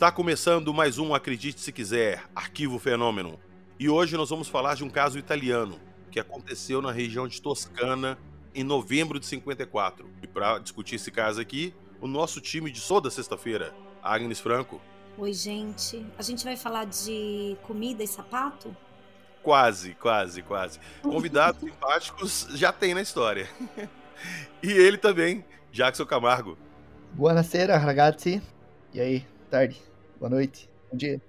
Está começando mais um Acredite Se Quiser, Arquivo Fenômeno. E hoje nós vamos falar de um caso italiano que aconteceu na região de Toscana em novembro de 54. E para discutir esse caso aqui, o nosso time de toda sexta-feira, Agnes Franco. Oi, gente. A gente vai falar de comida e sapato? Quase, quase, quase. Convidados simpáticos já tem na história. e ele também, Jackson Camargo. Buonasera, ragazzi. E aí, tarde, boa noite, bom dia.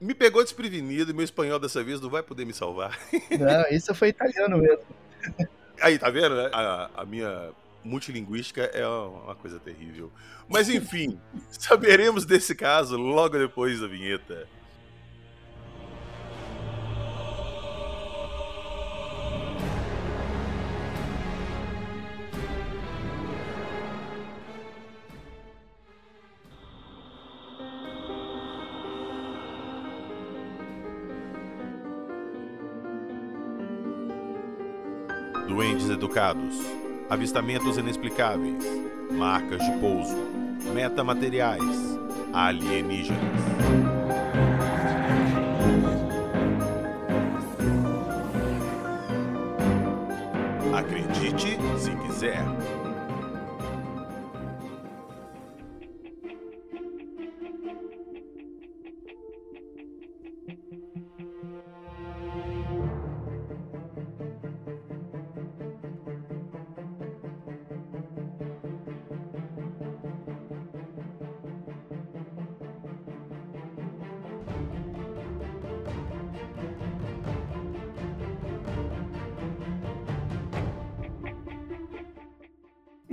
Me pegou desprevenido e meu espanhol dessa vez não vai poder me salvar. Não, isso foi italiano mesmo. Aí, tá vendo? Né? A, a minha multilinguística é uma coisa terrível. Mas enfim, saberemos desse caso logo depois da vinheta. Avistamentos inexplicáveis, marcas de pouso, metamateriais, alienígenas. Acredite se quiser.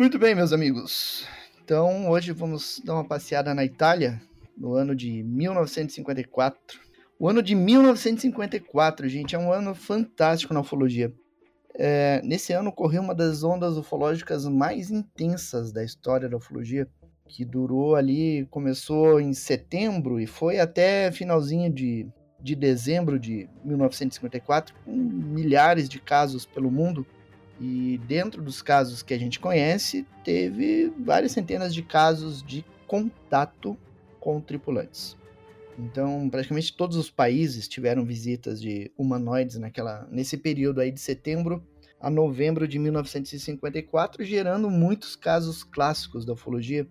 Muito bem, meus amigos. Então, hoje vamos dar uma passeada na Itália, no ano de 1954. O ano de 1954, gente, é um ano fantástico na ufologia. É, nesse ano ocorreu uma das ondas ufológicas mais intensas da história da ufologia, que durou ali, começou em setembro e foi até finalzinho de, de dezembro de 1954, com milhares de casos pelo mundo e dentro dos casos que a gente conhece, teve várias centenas de casos de contato com tripulantes. Então, praticamente todos os países tiveram visitas de humanoides naquela, nesse período aí de setembro a novembro de 1954, gerando muitos casos clássicos da ufologia,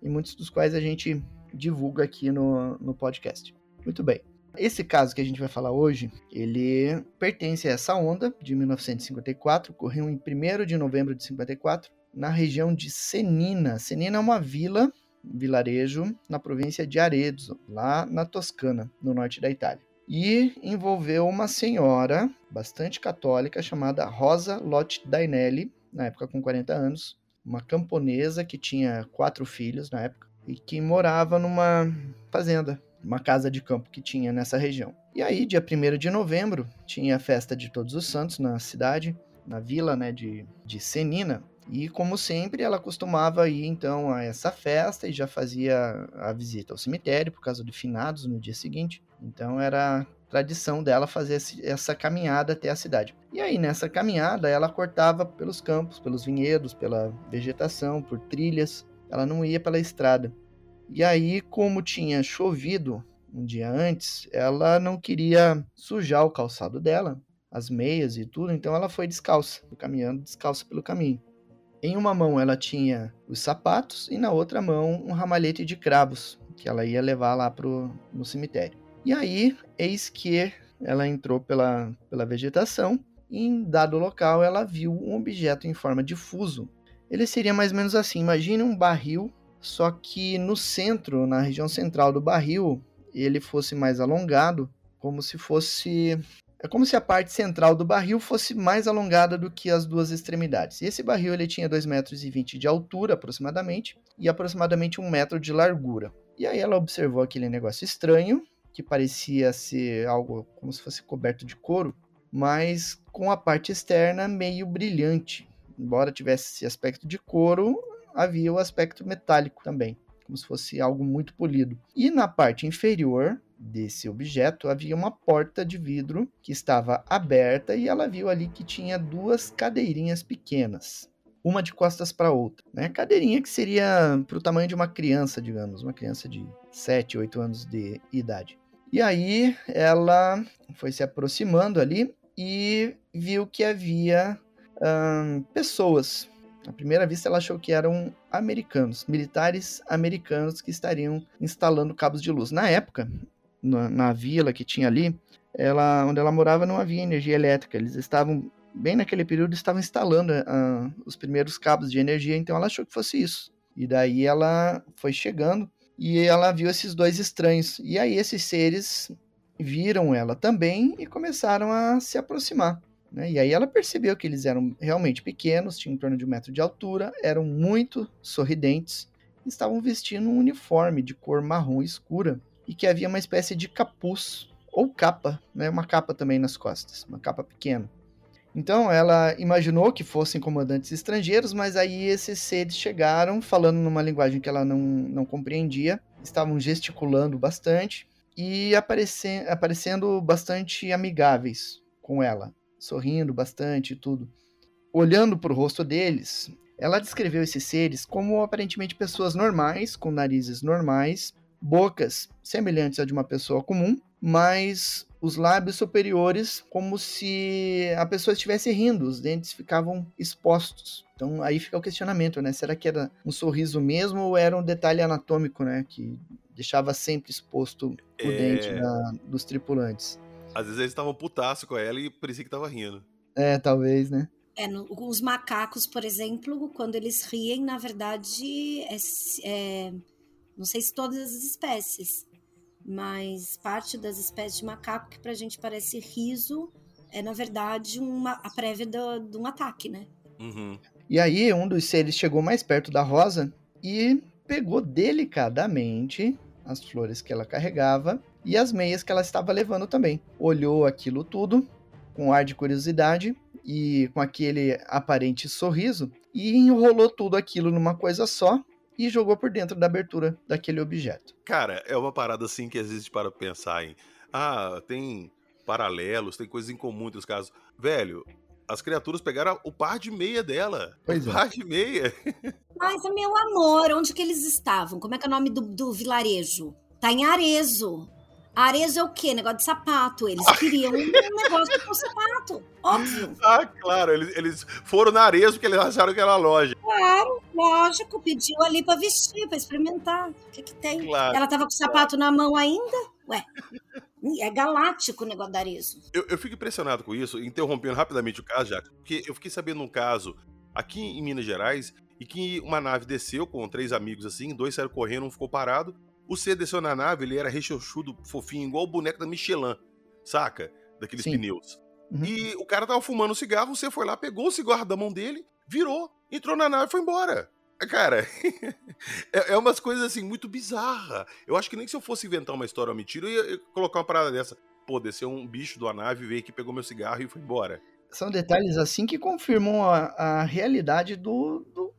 e muitos dos quais a gente divulga aqui no, no podcast. Muito bem. Esse caso que a gente vai falar hoje, ele pertence a essa onda de 1954, ocorreu em 1 de novembro de 54, na região de Senina. Senina é uma vila, vilarejo, na província de Arezzo, lá na Toscana, no norte da Itália. E envolveu uma senhora bastante católica chamada Rosa Lotte Dainelli, na época com 40 anos, uma camponesa que tinha quatro filhos na época e que morava numa fazenda uma casa de campo que tinha nessa região. E aí, dia 1 de novembro, tinha a festa de Todos os Santos na cidade, na vila né, de, de Senina. E como sempre, ela costumava ir então a essa festa e já fazia a visita ao cemitério por causa de finados no dia seguinte. Então era tradição dela fazer essa caminhada até a cidade. E aí nessa caminhada ela cortava pelos campos, pelos vinhedos, pela vegetação, por trilhas. Ela não ia pela estrada. E aí, como tinha chovido um dia antes, ela não queria sujar o calçado dela, as meias e tudo, então ela foi descalça, caminhando descalça pelo caminho. Em uma mão ela tinha os sapatos e na outra mão um ramalhete de cravos que ela ia levar lá pro, no cemitério. E aí, eis que ela entrou pela, pela vegetação e em dado local ela viu um objeto em forma de fuso. Ele seria mais ou menos assim: imagine um barril só que no centro, na região central do barril, ele fosse mais alongado, como se fosse. É como se a parte central do barril fosse mais alongada do que as duas extremidades. E esse barril ele tinha 2,20 metros de altura, aproximadamente, e aproximadamente 1 metro de largura. E aí ela observou aquele negócio estranho, que parecia ser algo como se fosse coberto de couro, mas com a parte externa meio brilhante. Embora tivesse esse aspecto de couro, havia o aspecto metálico também, como se fosse algo muito polido. E na parte inferior desse objeto havia uma porta de vidro que estava aberta e ela viu ali que tinha duas cadeirinhas pequenas. uma de costas para outra. Né? Cadeirinha que seria para o tamanho de uma criança, digamos, uma criança de 7, 8 anos de idade. E aí ela foi se aproximando ali e viu que havia hum, pessoas. À primeira vista, ela achou que eram americanos, militares americanos que estariam instalando cabos de luz. Na época, na, na vila que tinha ali, ela, onde ela morava não havia energia elétrica. Eles estavam, bem naquele período, estavam instalando uh, os primeiros cabos de energia, então ela achou que fosse isso. E daí ela foi chegando e ela viu esses dois estranhos. E aí esses seres viram ela também e começaram a se aproximar. Né? E aí ela percebeu que eles eram realmente pequenos, tinham em torno de um metro de altura, eram muito sorridentes, estavam vestindo um uniforme de cor marrom escura e que havia uma espécie de capuz ou capa, né? uma capa também nas costas, uma capa pequena. Então ela imaginou que fossem comandantes estrangeiros, mas aí esses seres chegaram falando numa linguagem que ela não, não compreendia, estavam gesticulando bastante e aparecendo, aparecendo bastante amigáveis com ela, sorrindo bastante e tudo. Olhando para o rosto deles, ela descreveu esses seres como aparentemente pessoas normais, com narizes normais, bocas semelhantes à de uma pessoa comum, mas os lábios superiores como se a pessoa estivesse rindo, os dentes ficavam expostos. Então aí fica o questionamento, né? Será que era um sorriso mesmo ou era um detalhe anatômico, né? Que deixava sempre exposto o é... dente da, dos tripulantes. Às vezes eles estavam putaço com ela e parecia que tava rindo. É, talvez, né? É, no, os macacos, por exemplo, quando eles riem, na verdade, é, é, não sei se todas as espécies, mas parte das espécies de macaco que pra gente parece riso é, na verdade, uma, a prévia do, de um ataque, né? Uhum. E aí, um dos seres chegou mais perto da Rosa e pegou delicadamente as flores que ela carregava e as meias que ela estava levando também. Olhou aquilo tudo com ar de curiosidade e com aquele aparente sorriso e enrolou tudo aquilo numa coisa só e jogou por dentro da abertura daquele objeto. Cara, é uma parada assim que vezes para pensar em, ah, tem paralelos, tem coisas em comum entre os casos. Velho, as criaturas pegaram o par de meia dela. Pois o é. par de meia. Mas, meu amor, onde que eles estavam? Como é que é o nome do, do vilarejo? Tá em Arezo. Arezo é o quê? Negócio de sapato. Eles queriam um negócio com sapato. Óbvio. Ah, claro. Eles, eles foram na Arezo porque eles acharam que era loja. Claro, lógico. Pediu ali pra vestir, pra experimentar. O que que tem? Claro. Ela tava com o sapato na mão ainda? Ué, é galáctico o negócio da Arezo. Eu, eu fico impressionado com isso, interrompendo rapidamente o caso, já, porque eu fiquei sabendo um caso aqui em Minas Gerais e que uma nave desceu com três amigos assim, dois saíram correndo, um ficou parado. O C desceu na nave, ele era rechochudo, fofinho, igual o boneco da Michelin, saca? Daqueles Sim. pneus. Uhum. E o cara tava fumando um cigarro, você foi lá, pegou o cigarro da mão dele, virou, entrou na nave e foi embora. Cara, é, é umas coisas assim muito bizarras. Eu acho que nem se eu fosse inventar uma história ou mentira, eu ia eu ia colocar uma parada dessa. Pô, desceu um bicho da nave, veio aqui, pegou meu cigarro e foi embora. São detalhes assim que confirmam a, a realidade do- do-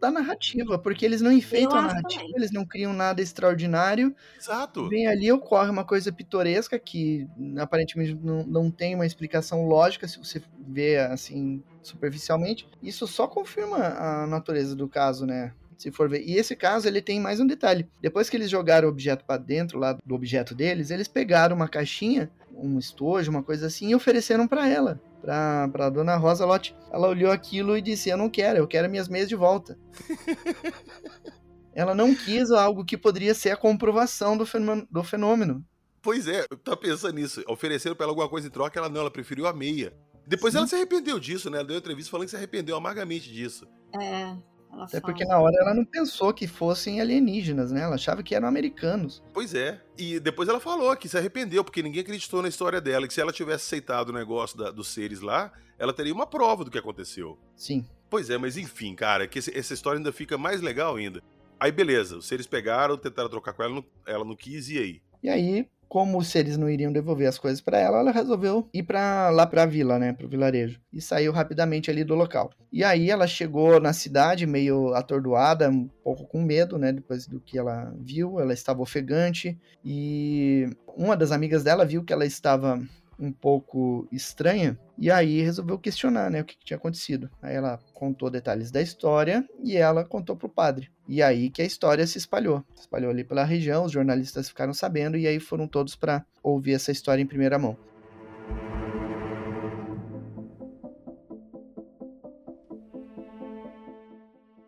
da narrativa, porque eles não enfeitam a narrativa, também. eles não criam nada extraordinário. Exato. Vem ali, ocorre uma coisa pitoresca que aparentemente não, não tem uma explicação lógica se você vê assim superficialmente. Isso só confirma a natureza do caso, né? Se for ver. E esse caso, ele tem mais um detalhe. Depois que eles jogaram o objeto para dentro lá do objeto deles, eles pegaram uma caixinha, um estojo, uma coisa assim, e ofereceram para ela, pra, pra dona Rosa Lotte. Ela olhou aquilo e disse: Eu não quero, eu quero minhas meias de volta. ela não quis algo que poderia ser a comprovação do fenômeno. Do fenômeno. Pois é, eu tava pensando nisso. Ofereceram pra ela alguma coisa em troca, ela não, ela preferiu a meia. Depois Sim. ela se arrependeu disso, né? Ela deu uma entrevista falando que se arrependeu amargamente disso. É, ela Até fala. porque na hora ela não pensou que fossem alienígenas, né? Ela achava que eram americanos. Pois é. E depois ela falou que se arrependeu, porque ninguém acreditou na história dela. E que se ela tivesse aceitado o negócio da- dos seres lá, ela teria uma prova do que aconteceu. Sim. Pois é, mas enfim, cara, que esse- essa história ainda fica mais legal ainda. Aí beleza, os seres pegaram, tentaram trocar com ela, não- ela não quis, e aí? E aí, como os seres não iriam devolver as coisas pra ela, ela resolveu ir para lá pra vila, né, pro vilarejo, e saiu rapidamente ali do local. E aí ela chegou na cidade meio atordoada, um pouco com medo, né, depois do que ela viu, ela estava ofegante. E uma das amigas dela viu que ela estava um pouco estranha e aí resolveu questionar, né, o que, que tinha acontecido. Aí ela contou detalhes da história e ela contou pro padre. E aí que a história se espalhou, se espalhou ali pela região, os jornalistas ficaram sabendo e aí foram todos para ouvir essa história em primeira mão.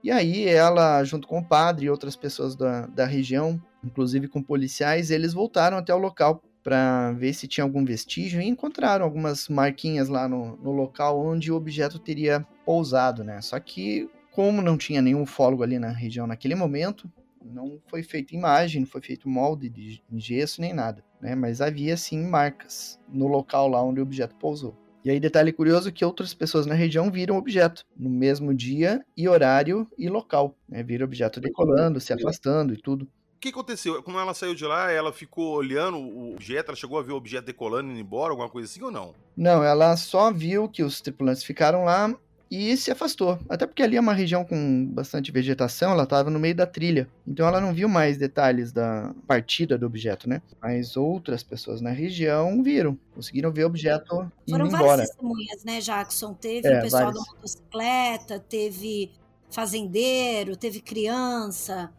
E aí ela, junto com o padre e outras pessoas da, da região, inclusive com policiais, eles voltaram até o local para ver se tinha algum vestígio e encontraram algumas marquinhas lá no, no local onde o objeto teria pousado, né? Só que como não tinha nenhum fólogo ali na região naquele momento, não foi feita imagem, não foi feito molde de gesso nem nada, né? Mas havia sim marcas no local lá onde o objeto pousou. E aí, detalhe curioso que outras pessoas na região viram o objeto no mesmo dia e horário e local. Né? Viram o objeto decolando, se afastando e tudo. O que aconteceu? Quando ela saiu de lá, ela ficou olhando o objeto, ela chegou a ver o objeto decolando e indo embora, alguma coisa assim ou não? Não, ela só viu que os tripulantes ficaram lá e se afastou. Até porque ali é uma região com bastante vegetação, ela estava no meio da trilha. Então ela não viu mais detalhes da partida do objeto, né? Mas outras pessoas na região viram, conseguiram ver o objeto Foram indo várias embora. testemunhas, né, Jackson? Teve É, o pessoal várias. da motocicleta, teve fazendeiro, teve criança.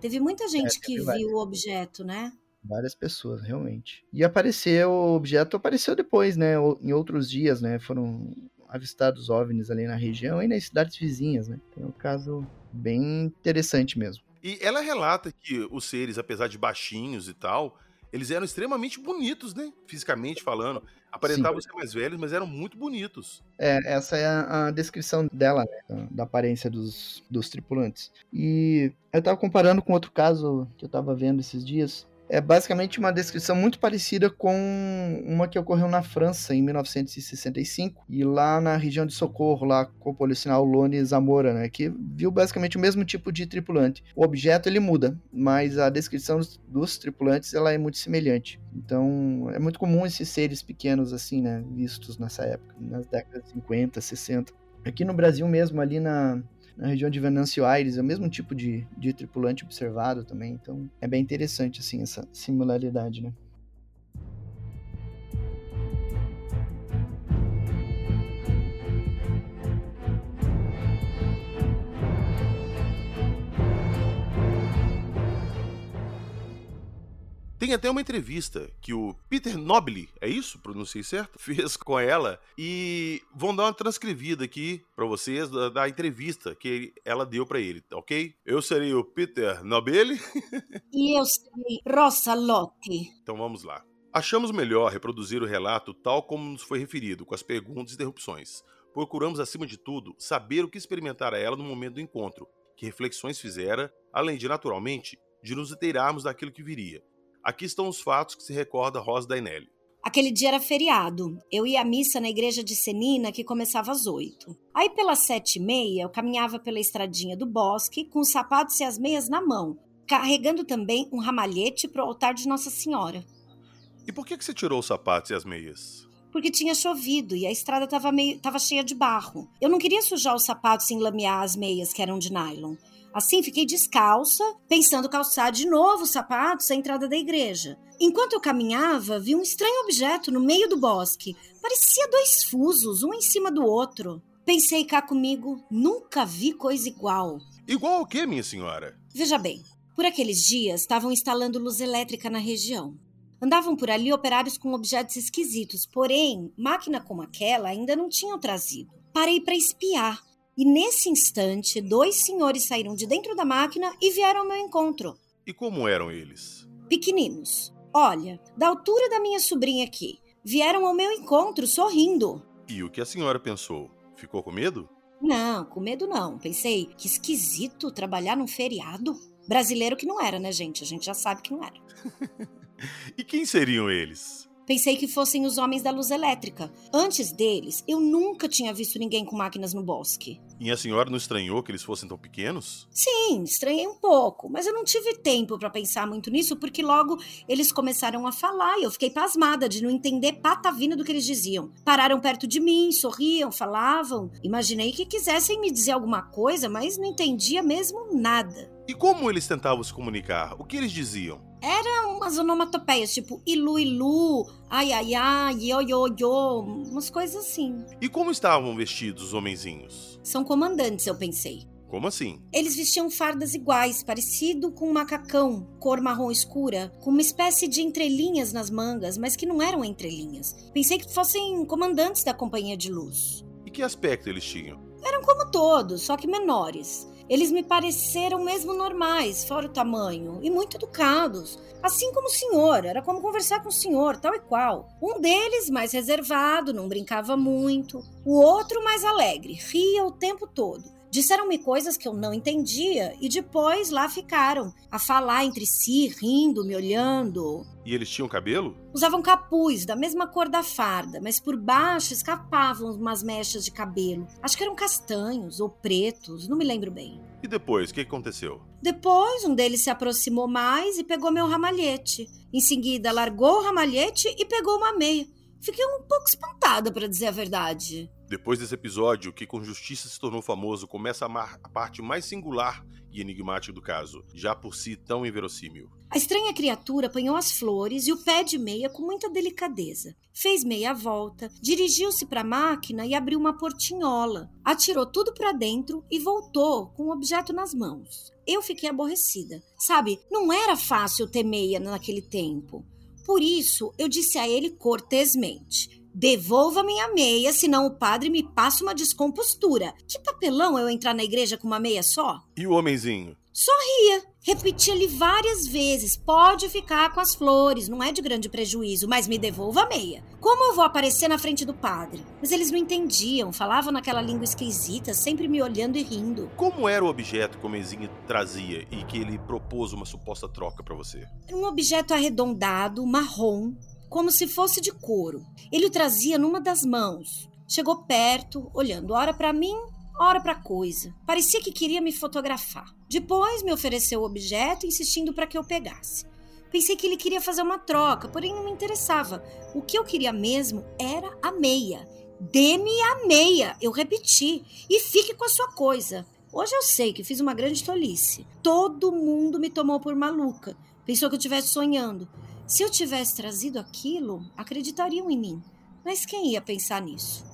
Teve muita gente que É, teve várias. viu o objeto, né? Várias pessoas, realmente. E apareceu, o objeto apareceu depois, né? Em outros dias, né? Foram avistados OVNIs ali na região e nas cidades vizinhas, né? Então é um caso bem interessante mesmo. E ela relata que os seres, apesar de baixinhos e tal, eles eram extremamente bonitos, né? Fisicamente falando. Aparentavam ser mais velhos, mas eram muito bonitos. É, essa é a, a descrição dela, né, da, da aparência dos, dos tripulantes. E eu tava comparando com outro caso que eu tava vendo esses dias. É basicamente uma descrição muito parecida com uma que ocorreu na França em 1965 e lá na região de Socorro, lá com o policial Lone Zamora, né, que viu basicamente o mesmo tipo de tripulante. O objeto ele muda, mas a descrição dos, dos tripulantes ela é muito semelhante. Então é muito comum esses seres pequenos assim, né, vistos nessa época, nas décadas de 50, 60. Aqui no Brasil mesmo, ali na, na região de Venâncio Aires, é o mesmo tipo de, de tripulante observado também. Então é bem interessante assim essa similaridade, né? Tem até uma entrevista que o Peter Nobile, é isso? Pronunciei certo? Fez com ela. E vão dar uma transcrevida aqui pra vocês da, da entrevista que ela deu pra ele, tá ok? Eu serei o Peter Nobile. E eu sei Rosa Lotti. Então vamos lá. Achamos melhor reproduzir o relato tal como nos foi referido, com as perguntas e interrupções. Procuramos, acima de tudo, saber o que experimentara ela no momento do encontro, que reflexões fizera, além de, naturalmente, de nos inteirarmos daquilo que viria. Aqui estão os fatos que se recorda Rosa Dainelli. Aquele dia era feriado. Eu ia à missa na igreja de Senina, que começava às oito. Aí, pelas sete e meia, eu caminhava pela estradinha do bosque, com os sapatos e as meias na mão, carregando também um ramalhete para o altar de Nossa Senhora. E por que, que você tirou os sapatos e as meias? Porque tinha chovido e a estrada estava meio, tava cheia de barro. Eu não queria sujar os sapatos e enlamear as meias, que eram de nylon. Assim, fiquei descalça, pensando calçar de novo os sapatos à entrada da igreja. Enquanto eu caminhava, vi um estranho objeto no meio do bosque. Parecia dois fusos, um em cima do outro. Pensei cá comigo, nunca vi coisa igual. Igual ao que, minha senhora? Veja bem, por aqueles dias estavam instalando luz elétrica na região. Andavam por ali operários com objetos esquisitos, porém, máquina como aquela ainda não tinham trazido. Parei para espiar. E nesse instante, dois senhores saíram de dentro da máquina e vieram ao meu encontro. E como eram eles? Pequeninos. Olha, da altura da minha sobrinha aqui. Vieram ao meu encontro sorrindo. E o que a senhora pensou? Ficou com medo? Não, com medo não. Pensei, que esquisito trabalhar num feriado. Brasileiro que não era, né, gente? A gente já sabe que não era. E quem seriam eles? Pensei que fossem os homens da luz elétrica. Antes deles, eu nunca tinha visto ninguém com máquinas no bosque. E a senhora não estranhou que eles fossem tão pequenos? Sim, estranhei um pouco, mas eu não tive tempo para pensar muito nisso porque logo eles começaram a falar e eu fiquei pasmada de não entender patavina do que eles diziam. Pararam perto de mim, sorriam, falavam. Imaginei que quisessem me dizer alguma coisa, mas não entendia mesmo nada. E como eles tentavam se comunicar? O que eles diziam? Era uma umas onomatopeias, tipo ilu ilu, ai ai ai, yo yo yo, umas coisas assim. E como estavam vestidos os homenzinhos? São comandantes, eu pensei. Como assim? Eles vestiam fardas iguais, parecido com um macacão, cor marrom escura, com uma espécie de entrelinhas nas mangas, mas que não eram entrelinhas. Pensei que fossem comandantes da companhia de luz. E que aspecto eles tinham? Eram como todos, só que menores. Eles me pareceram mesmo normais, fora o tamanho, e muito educados. Assim como o senhor, era como conversar com o senhor, tal e qual. Um deles mais reservado, não brincava muito. O outro mais alegre, ria o tempo todo. Disseram-me coisas que eu não entendia e depois lá ficaram, a falar entre si, rindo, me olhando. E eles tinham cabelo? Usavam capuz da mesma cor da farda, mas por baixo escapavam umas mechas de cabelo. Acho que eram castanhos ou pretos, não me lembro bem. E depois, o que aconteceu? Depois, um deles se aproximou mais e pegou meu ramalhete. Em seguida, largou o ramalhete e pegou uma meia. Fiquei um pouco espantada, para dizer a verdade. Depois desse episódio, que com justiça se tornou famoso, começa a, a, parte mais singular e enigmática do caso, já por si tão inverossímil. A estranha criatura apanhou as flores e o pé de meia com muita delicadeza. Fez meia volta, dirigiu-se para a máquina e abriu uma portinhola. Atirou tudo para dentro e voltou com o objeto nas mãos. Eu fiquei aborrecida. Sabe, não era fácil ter meia naquele tempo. Por isso, eu disse a ele cortesmente: Devolva minha meia, senão o padre me passa uma descompostura. Que papelão eu entrar na igreja com uma meia só? E o homenzinho? Sorria. Repetia-lhe várias vezes: pode ficar com as flores, não é de grande prejuízo, mas me devolva a meia. Como eu vou aparecer na frente do padre? Mas eles não entendiam, falavam naquela língua esquisita, sempre me olhando e rindo. Como era o objeto que o homenzinho trazia e que ele propôs uma suposta troca para você? Um objeto arredondado, marrom, como se fosse de couro. Ele o trazia numa das mãos. Chegou perto, olhando ora para mim, ora para coisa. Parecia que queria me fotografar. Depois me ofereceu o objeto, insistindo para que eu pegasse. Pensei que ele queria fazer uma troca, porém não me interessava. O que eu queria mesmo era a meia. Dê-me a meia, eu repeti, e fique com a sua coisa. Hoje eu sei que fiz uma grande tolice. Todo mundo me tomou por maluca. Pensou que eu estivesse sonhando. Se eu tivesse trazido aquilo, acreditariam em mim. Mas quem ia pensar nisso?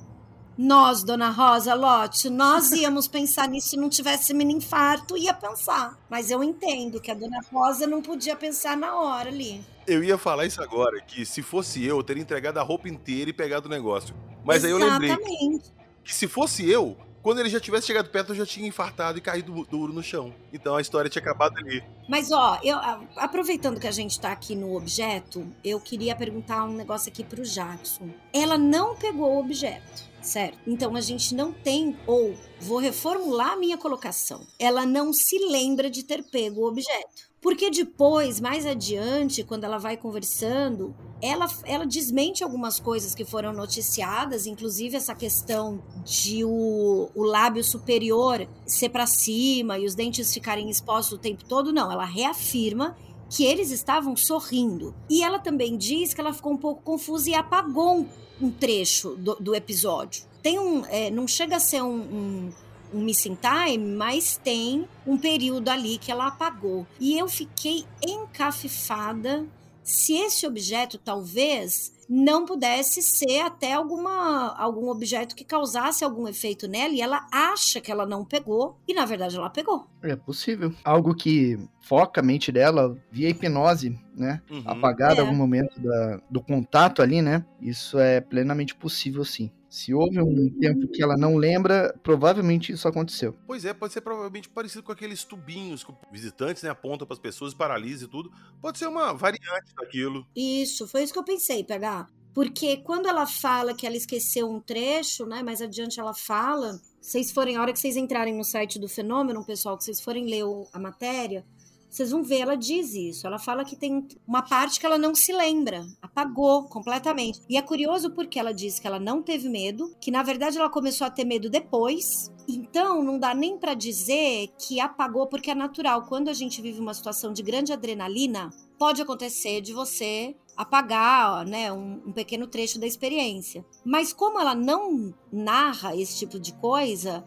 Nós, dona Rosa Lotte, nós íamos pensar nisso se não tivesse mini infarto, ia pensar. Mas eu entendo que a dona Rosa não podia pensar na hora ali. Eu ia falar isso agora, que se fosse eu, eu teria entregado a roupa inteira e pegado o negócio. Mas Exatamente. aí eu lembrei que se fosse eu, quando ele já tivesse chegado perto, eu já tinha infartado e caído duro no chão. Então a história tinha acabado ali. Mas, ó, eu, aproveitando que a gente tá aqui no objeto, eu queria perguntar um negócio aqui pro Jackson. Ela não pegou o objeto, certo? Então a gente não tem, ou vou reformular a minha colocação. Ela não se lembra de ter pego o objeto. Porque depois, mais adiante, quando ela vai conversando, ela, ela desmente algumas coisas que foram noticiadas, inclusive essa questão de o, o lábio superior ser para cima e os dentes ficarem expostos o tempo todo. Não, ela reafirma que eles estavam sorrindo. E ela também diz que ela ficou um pouco confusa e apagou um, trecho do, do, episódio. Tem um. É, não chega a ser um, um um missing time, mas tem um período ali que ela apagou. E eu fiquei encafifada se esse objeto talvez não pudesse ser até alguma, algum objeto que causasse algum efeito nela e ela acha que ela não pegou e na verdade ela pegou. É possível. Algo que foca a mente dela via hipnose, né? Uhum. Apagar é. algum momento da, do contato ali, né? Isso é plenamente possível sim. Se houve um tempo que ela não lembra, provavelmente isso aconteceu. Pois é, pode ser provavelmente parecido com aqueles tubinhos que visitantes né, apontam para as pessoas e paralisa e tudo. Pode ser uma variante daquilo. Isso, foi isso que eu pensei, pegar. Porque quando ela fala que ela esqueceu um trecho, né? Mais adiante ela fala. Vocês forem, a hora que vocês entrarem no site do fenômeno, pessoal, que vocês forem ler a matéria, vocês vão ver, ela diz isso. Ela fala que tem uma parte que ela não se lembra, apagou completamente. E é curioso porque ela diz que ela não teve medo, que na verdade ela começou a ter medo depois. Então, não dá nem para dizer que apagou porque é natural. Quando a gente vive uma situação de grande adrenalina, pode acontecer de você apagar né, um, um, pequeno trecho da experiência. Mas como ela não narra esse tipo de coisa,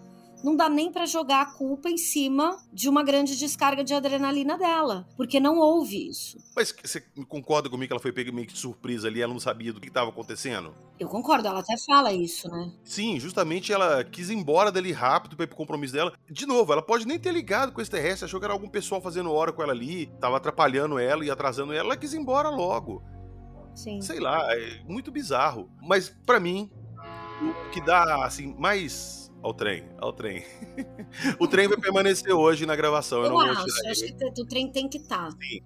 não dá nem para jogar a culpa em cima de uma grande descarga de adrenalina dela, porque não houve isso. Mas você concorda comigo que ela foi pega meio que de surpresa ali, ela não sabia do que estava acontecendo? Eu concordo, ela até fala isso, né? Sim, justamente ela quis ir embora dali rápido para ir pro compromisso dela. De novo, ela pode nem ter ligado com esse terrestre, achou que era algum pessoal fazendo hora com ela ali, tava atrapalhando ela e atrasando ela, ela quis ir embora logo. Sim. Sei lá, é muito bizarro. Mas para mim, o que dá assim mais ao trem, ao trem. o trem vai permanecer hoje na gravação. Eu, Eu, não vou acho, tirar acho ele. que o trem tem que estar. Sim.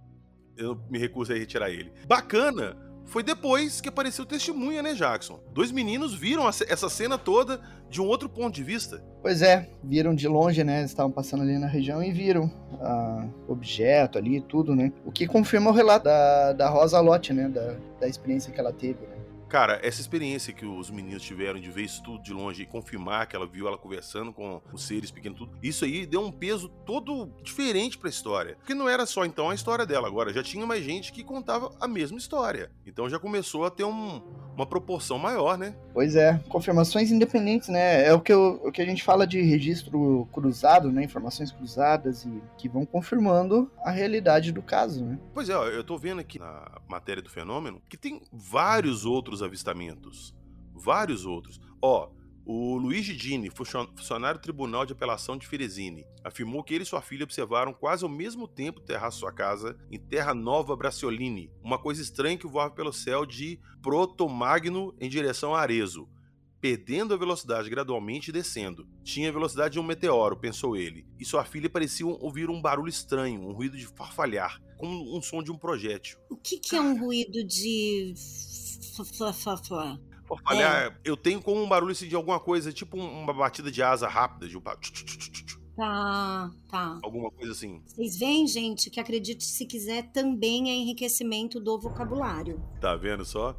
Eu me recuso a retirar ele. Bacana foi depois que apareceu testemunha, né, Jackson? Dois meninos viram essa cena toda de um outro ponto de vista. Pois é, viram de longe, né? Eles estavam passando ali na região e viram ah, objeto ali, tudo, né? O que confirma o relato da, da Rosa Lotte, né? Da, da experiência que ela teve, né? Cara, essa experiência que os meninos tiveram de ver isso tudo de longe e confirmar que ela viu ela conversando com os seres pequenos, tudo, isso aí deu um peso todo diferente pra história. Porque não era só então a história dela, agora já tinha mais gente que contava a mesma história. Então já começou a ter um- uma proporção maior, né? Pois é, confirmações independentes, né? É o que, eu- o que a gente fala de registro cruzado, né? Informações cruzadas e que vão confirmando a realidade do caso, né? Pois é, ó, eu tô vendo aqui na matéria do fenômeno que tem vários outros avistamentos. Vários outros. Ó, o Luigi Dini, funcio- funcionário do Tribunal de Apelação de Firezine, afirmou que ele e sua filha observaram quase ao mesmo tempo de sua casa em Terra Nova Bracciolini, uma coisa estranha que voava pelo céu de Protomagno em direção a Arezzo, perdendo a velocidade gradualmente e descendo. Tinha a velocidade de um meteoro, pensou ele, e sua filha parecia ouvir um barulho estranho, um ruído de farfalhar, como um som de um projétil. O que, que é um ruído de. F- f- Farfalhar, eu tenho como um barulho assim, de alguma coisa, tipo um- uma batida de asa rápida, de um Tá, tá. alguma coisa assim. Vocês veem, gente, que acredite se quiser também é enriquecimento do vocabulário. Tá vendo só?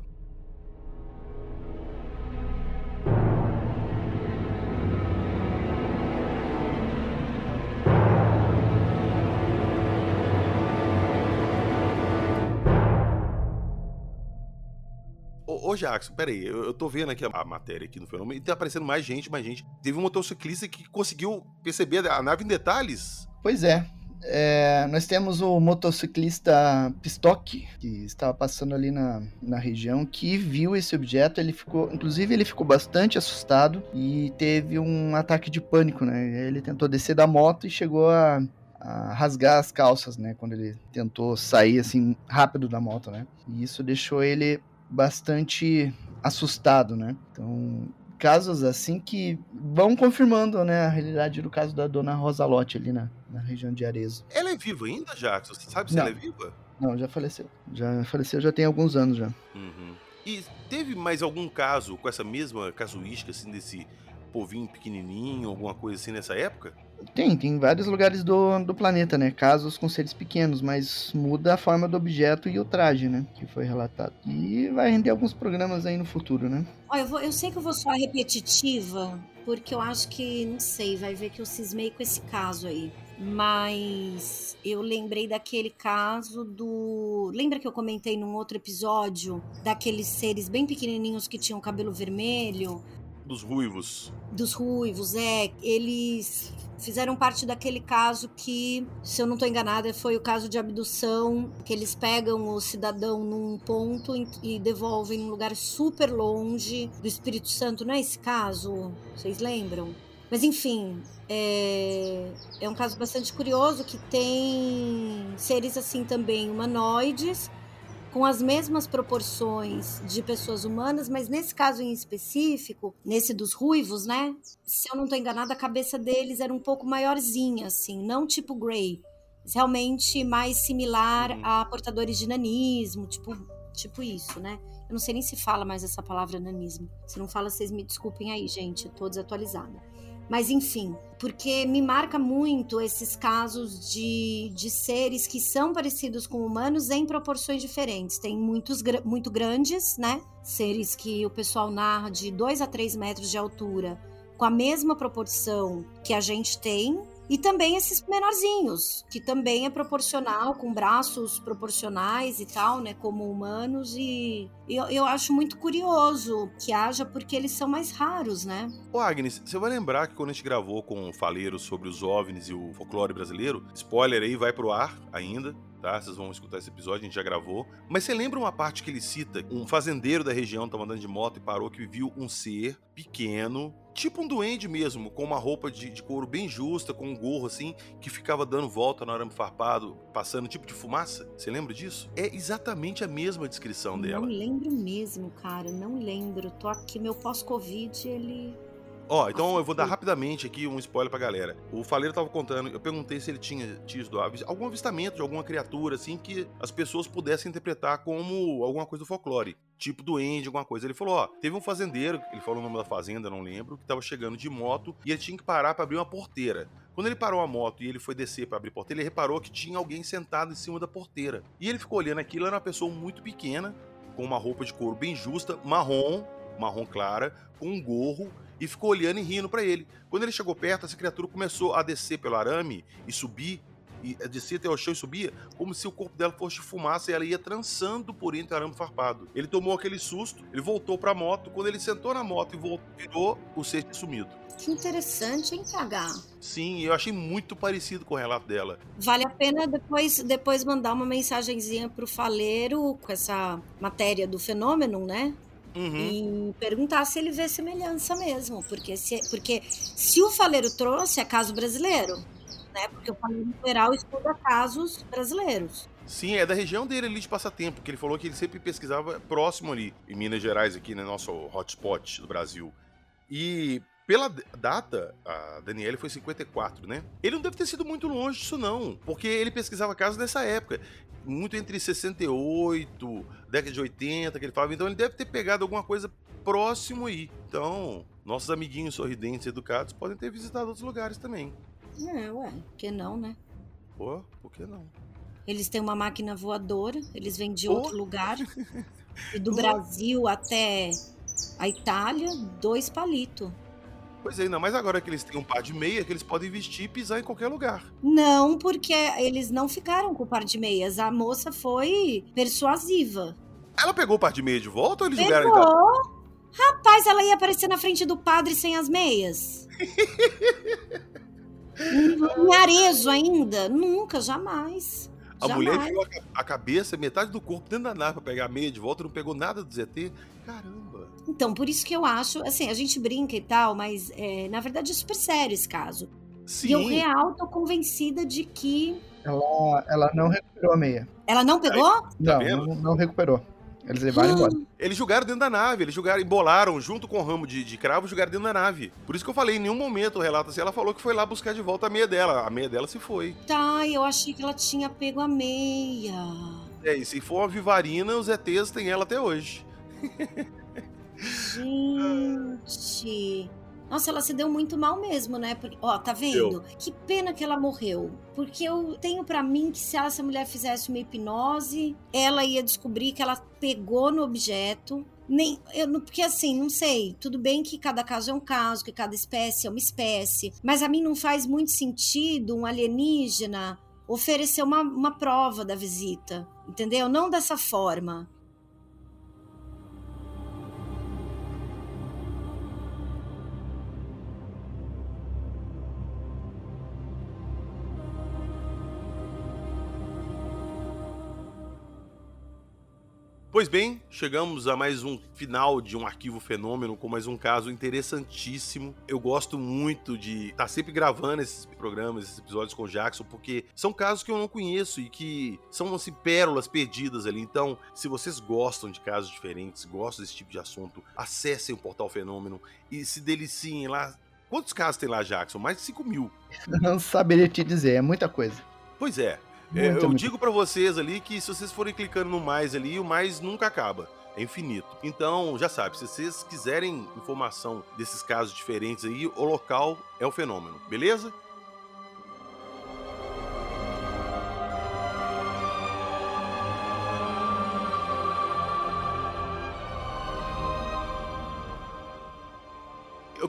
Ô, Jackson, peraí, eu, eu tô vendo aqui a, a matéria aqui no fenômeno e tá aparecendo mais gente, mais gente. Teve um motociclista que conseguiu perceber a nave em detalhes. Pois é. é, nós temos o motociclista Pistock, que estava passando ali na, na região, que viu esse objeto. Ele ficou, inclusive, ele ficou bastante assustado e teve um ataque de pânico, né? Ele tentou descer da moto e chegou a, a rasgar as calças, né? Quando ele tentou sair assim rápido da moto, né? E isso deixou ele bastante assustado, né? Então, casos assim que vão confirmando, né, a realidade do caso da dona Rosa Lotte ali na, na região de Arezzo. Ela é viva ainda, Jackson? Você sabe se Não. ela é viva? Não, já faleceu. Já faleceu já tem alguns anos já. Uhum. E teve mais algum caso com essa mesma casuística, assim, desse povinho pequenininho, alguma coisa assim nessa época? Tem, tem vários lugares do, do planeta, né? Casos com seres pequenos, mas muda a forma do objeto e o traje, né? Que foi relatado. E vai render alguns programas aí no futuro, né? Ó, eu, vou- eu sei que eu vou soar repetitiva, porque eu acho que, não sei, vai ver que eu cismei com esse caso aí. Mas eu lembrei daquele caso do. Lembra que eu comentei num outro episódio daqueles seres bem pequenininhos que tinham cabelo vermelho? Dos ruivos. dos ruivos, é, eles fizeram parte daquele caso que, se eu não estou enganada, foi o caso de abdução, que eles pegam o cidadão num ponto e- devolvem num lugar super longe do Espírito Santo, não é esse caso? Vocês lembram? Mas enfim, é, é um caso bastante curioso que tem seres assim também humanoides com as mesmas proporções de pessoas humanas, mas nesse caso em específico, nesse dos ruivos, né? Se eu não tô enganada, a cabeça deles era um pouco maiorzinha, assim, não tipo Grey, mas realmente mais similar Uhum. a portadores de nanismo, tipo, tipo isso, né? Eu não sei nem se fala mais essa palavra nanismo. Se não fala, vocês me desculpem aí, gente, eu tô desatualizada. Mas enfim, porque me marca muito esses casos de, de seres que são parecidos com humanos em proporções diferentes. Tem muitos muito grandes, né? Seres que o pessoal narra de 2 a 3 metros de altura, com a mesma proporção que a gente tem, E também esses menorzinhos, que também é proporcional, com braços proporcionais e tal, né? Como humanos. E eu, eu acho muito curioso que haja, porque eles são mais raros, né? Ô Agnes, você vai lembrar que quando a gente gravou com o Faleiro sobre os OVNIs e o folclore brasileiro, spoiler aí, vai pro ar ainda, tá? Vocês vão escutar esse episódio, a gente já gravou. Mas você lembra uma parte que ele cita? Um fazendeiro da região estava andando de moto e parou que viu um ser pequeno, tipo um duende mesmo, com uma roupa de, de, couro bem justa, com um gorro assim, que ficava dando volta no arame farpado, passando tipo de fumaça. Você lembra disso? É exatamente a mesma descrição dela. Não lembro mesmo, cara, não lembro. Tô aqui, meu pós-Covid, ele Ó, oh, então eu vou dar rapidamente aqui um spoiler pra galera. O Faleiro tava contando, eu perguntei se ele tinha tido algum avistamento de alguma criatura, assim, que as pessoas pudessem interpretar como alguma coisa do folclore. Tipo duende, alguma coisa. Ele falou, ó, teve um fazendeiro, ele falou o nome da fazenda, não lembro, que tava chegando de moto e ele tinha que parar para abrir uma porteira. Quando ele parou a moto e ele foi descer para abrir a porteira, ele reparou que tinha alguém sentado em cima da porteira. E ele ficou olhando aquilo, era uma pessoa muito pequena, com uma roupa de couro bem justa, marrom, marrom clara, com um gorro e ficou olhando e rindo para ele. Quando ele chegou perto, essa criatura começou a descer pelo arame e subir, e descia até o chão e subia, como se o corpo dela fosse fumaça e ela ia trançando por entre o arame farpado. Ele tomou aquele susto, ele voltou para a moto. Quando ele sentou na moto e voltou, virou, o ser tinha sumido. Que interessante, hein, PH? Sim, eu achei muito parecido com o relato dela. Vale a pena depois, depois mandar uma mensagenzinha pro Faleiro com essa matéria do fenômeno, né? Uhum. E perguntar se ele vê semelhança mesmo. Porque se, porque se o Faleiro trouxe, é caso brasileiro. Né? Porque o Faleiro geral estuda casos brasileiros. Sim, é da região dele ali de passatempo, que ele falou que ele sempre pesquisava próximo ali, em Minas Gerais, aqui, né? Nosso hotspot do Brasil. E pela data, a Daniele foi 54, né? Ele não deve ter sido muito longe disso, não, porque ele pesquisava casos nessa época, muito entre 68, década de 80, que ele falava, então ele deve ter pegado alguma coisa próximo aí. Então, nossos amiguinhos sorridentes educados podem ter visitado outros lugares também. É, ué, por que não, né? Pô, por que não? Eles têm uma máquina voadora, eles vêm de outro lugar. e do Brasil até a Itália, dois palitos. Pois é, ainda mais agora que eles têm um par de meia que eles podem vestir e pisar em qualquer lugar. Não, porque eles não ficaram com o par de meias. A moça foi persuasiva. Ela pegou o par de meia de volta ou eles pegou. jogaram então? Rapaz, ela ia aparecer na frente do padre sem as meias. em Arezo ainda? Nunca, jamais. A jamais. mulher enfiou a cabeça, metade do corpo dentro da nave pra pegar a meia de volta, não pegou nada do ZT. Caramba. Então, por isso que eu acho, assim, a gente brinca e tal, mas é, na verdade é super sério esse caso. Sim. E eu real tô convencida de que. Ela, ela não recuperou a meia. Ela não pegou? Aí, tá não, não, não, recuperou. Eles levaram embora. Eles jogaram dentro da nave, eles jogaram, embolaram junto com o ramo de, de cravo, jogaram dentro da nave. Por isso que eu falei, em nenhum momento o relato assim, ela falou que foi lá buscar de volta a meia dela. A meia dela se foi. Tá, eu achei que ela tinha pego a meia. É, e se for uma vivarina, os ETs têm ela até hoje. Gente. Nossa, ela se deu muito mal mesmo, né? Porque, ó, tá vendo? Eu. Que pena que ela morreu. Porque eu tenho para mim que se essa mulher fizesse uma hipnose, ela ia descobrir que ela pegou no objeto. Nem, eu, porque assim, não sei. Tudo bem que cada caso é um caso, que cada espécie é uma espécie. Mas a mim não faz muito sentido um alienígena oferecer uma, uma prova da visita. Entendeu? Não dessa forma. Pois bem, chegamos a mais um final de um arquivo fenômeno com mais um caso interessantíssimo. Eu gosto muito de estar tá sempre gravando esses programas, esses episódios com o Jackson, porque são casos que eu não conheço e que são assim pérolas perdidas ali. Então, se vocês gostam de casos diferentes, gostam desse tipo de assunto, acessem o Portal Fenômeno e se deliciem lá. Quantos casos tem lá, Jackson? Mais de 5 mil. Não saberia te dizer, é muita coisa. Pois é. É, eu muito. digo para vocês ali que se vocês forem clicando no mais ali, o mais nunca acaba. É infinito. Então, já sabe, se vocês quiserem informação desses casos diferentes aí, o local é o fenômeno, beleza?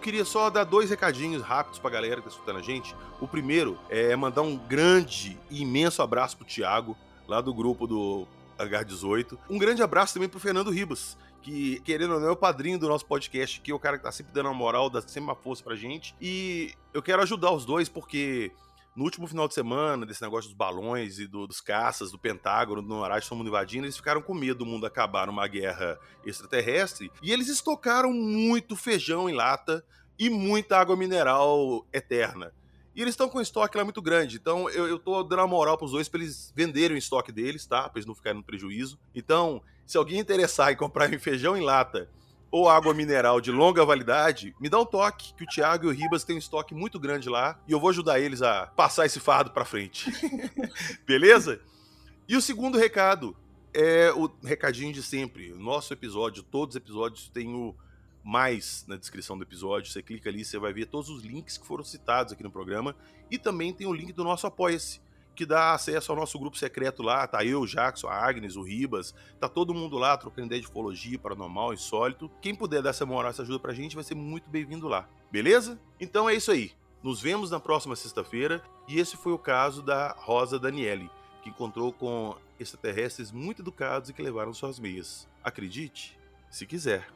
Queria só dar dois recadinhos rápidos pra galera que tá escutando a gente. O primeiro é mandar um grande e imenso abraço pro Thiago, lá do grupo do H18. Um grande abraço também pro Fernando Ribas, que, querendo ou não, é o padrinho do nosso podcast, que é o cara que tá sempre dando a moral, dá sempre uma força pra gente. E eu quero ajudar os dois, porque no último final de semana, desse negócio dos balões e do, dos caças, do Pentágono, do Norte, todo mundo invadindo, eles ficaram com medo do mundo acabar numa guerra extraterrestre. E eles estocaram muito feijão em lata e muita água mineral eterna. E eles estão com um estoque lá muito grande. Então eu, eu tô dando a moral pros dois pra eles venderem o estoque deles, tá? Pra eles não ficarem no prejuízo. Então, se alguém interessar em comprar feijão em lata ou água mineral de longa validade, me dá um toque, que o Thiago e o Ribas têm um estoque muito grande lá e eu vou ajudar eles a passar esse fardo para frente. Beleza? E o segundo recado é o recadinho de sempre. Nosso episódio, todos os episódios têm o mais na descrição do episódio. Você clica ali, você vai ver todos os links que foram citados aqui no programa e também tem o link do nosso Apoia-se que dá acesso ao nosso grupo secreto lá. Tá eu, Jackson, a Agnes, o Ribas, tá todo mundo lá trocando ideia de ufologia, paranormal, insólito. Quem puder dar essa moral, essa ajuda pra gente, vai ser muito bem-vindo lá. Beleza? Então é isso aí. Nos vemos na próxima sexta-feira. E esse foi o caso da Rosa Daniele, que encontrou com extraterrestres muito educados e que levaram suas meias. Acredite, se quiser.